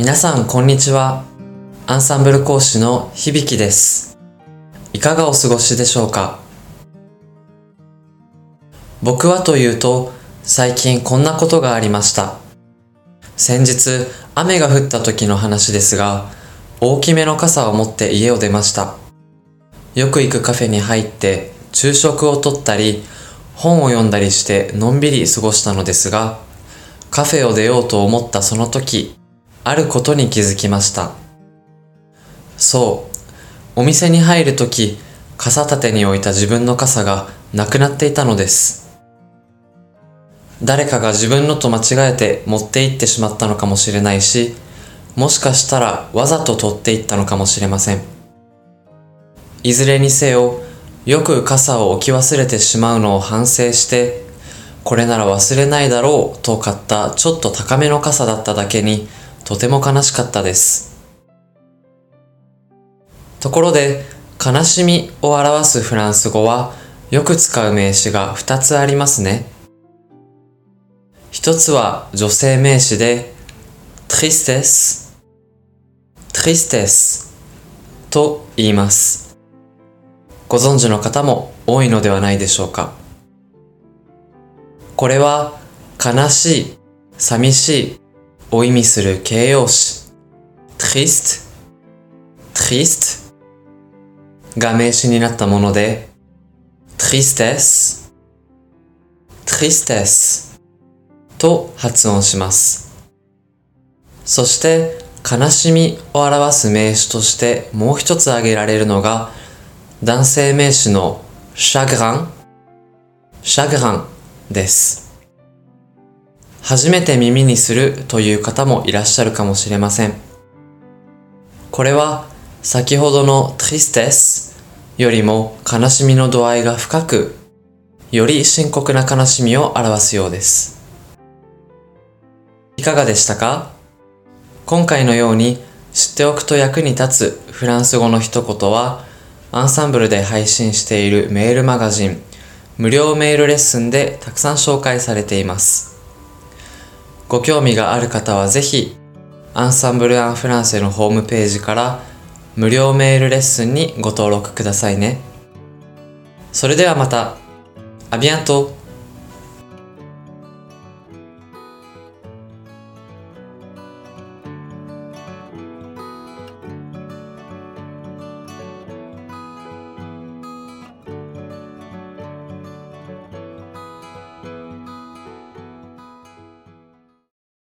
皆さんこんにちは。アンサンブル講師の響です。いかがお過ごしでしょうか？僕はというと、最近こんなことがありました。先日、雨が降った時の話ですが、大きめの傘を持って家を出ました。よく行くカフェに入って昼食をとったり、本を読んだりしてのんびり過ごしたのですが、カフェを出ようと思ったその時、あることに気づきました。そう、お店に入る時、傘立てに置いた自分の傘がなくなっていたのです。誰かが自分のと間違えて持って行ってしまったのかもしれないし、もしかしたらわざと取っていったのかもしれません。いずれにせよ、よく傘を置き忘れてしまうのを反省して、これなら忘れないだろうと買ったちょっと高めの傘だっただけにとても悲しかったです。ところで、悲しみを表すフランス語はよく使う名詞が2つありますね。一つは女性名詞で tristesse tristesse と言います。ご存知の方も多いのではないでしょうか。これは悲しい、寂しいを意味する形容詞。trist, trist が名詞になったもので tristesse tristesse と発音します。そして悲しみを表す名詞としてもう一つ挙げられるのが男性名詞の chagrin chagrin です。初めて耳にするという方もいらっしゃるかもしれません。これは先ほどの tristesse よりも悲しみの度合いが深く、より深刻な悲しみを表すようです。いかがでしたか？今回のように知っておくと役に立つフランス語の一言は、アンサンブルで配信しているメールマガジン無料メールレッスンでたくさん紹介されています。ご興味がある方はぜひ、アンサンブル・アン・フランセのホームページから無料メールレッスンにご登録くださいね。それではまた、アビアント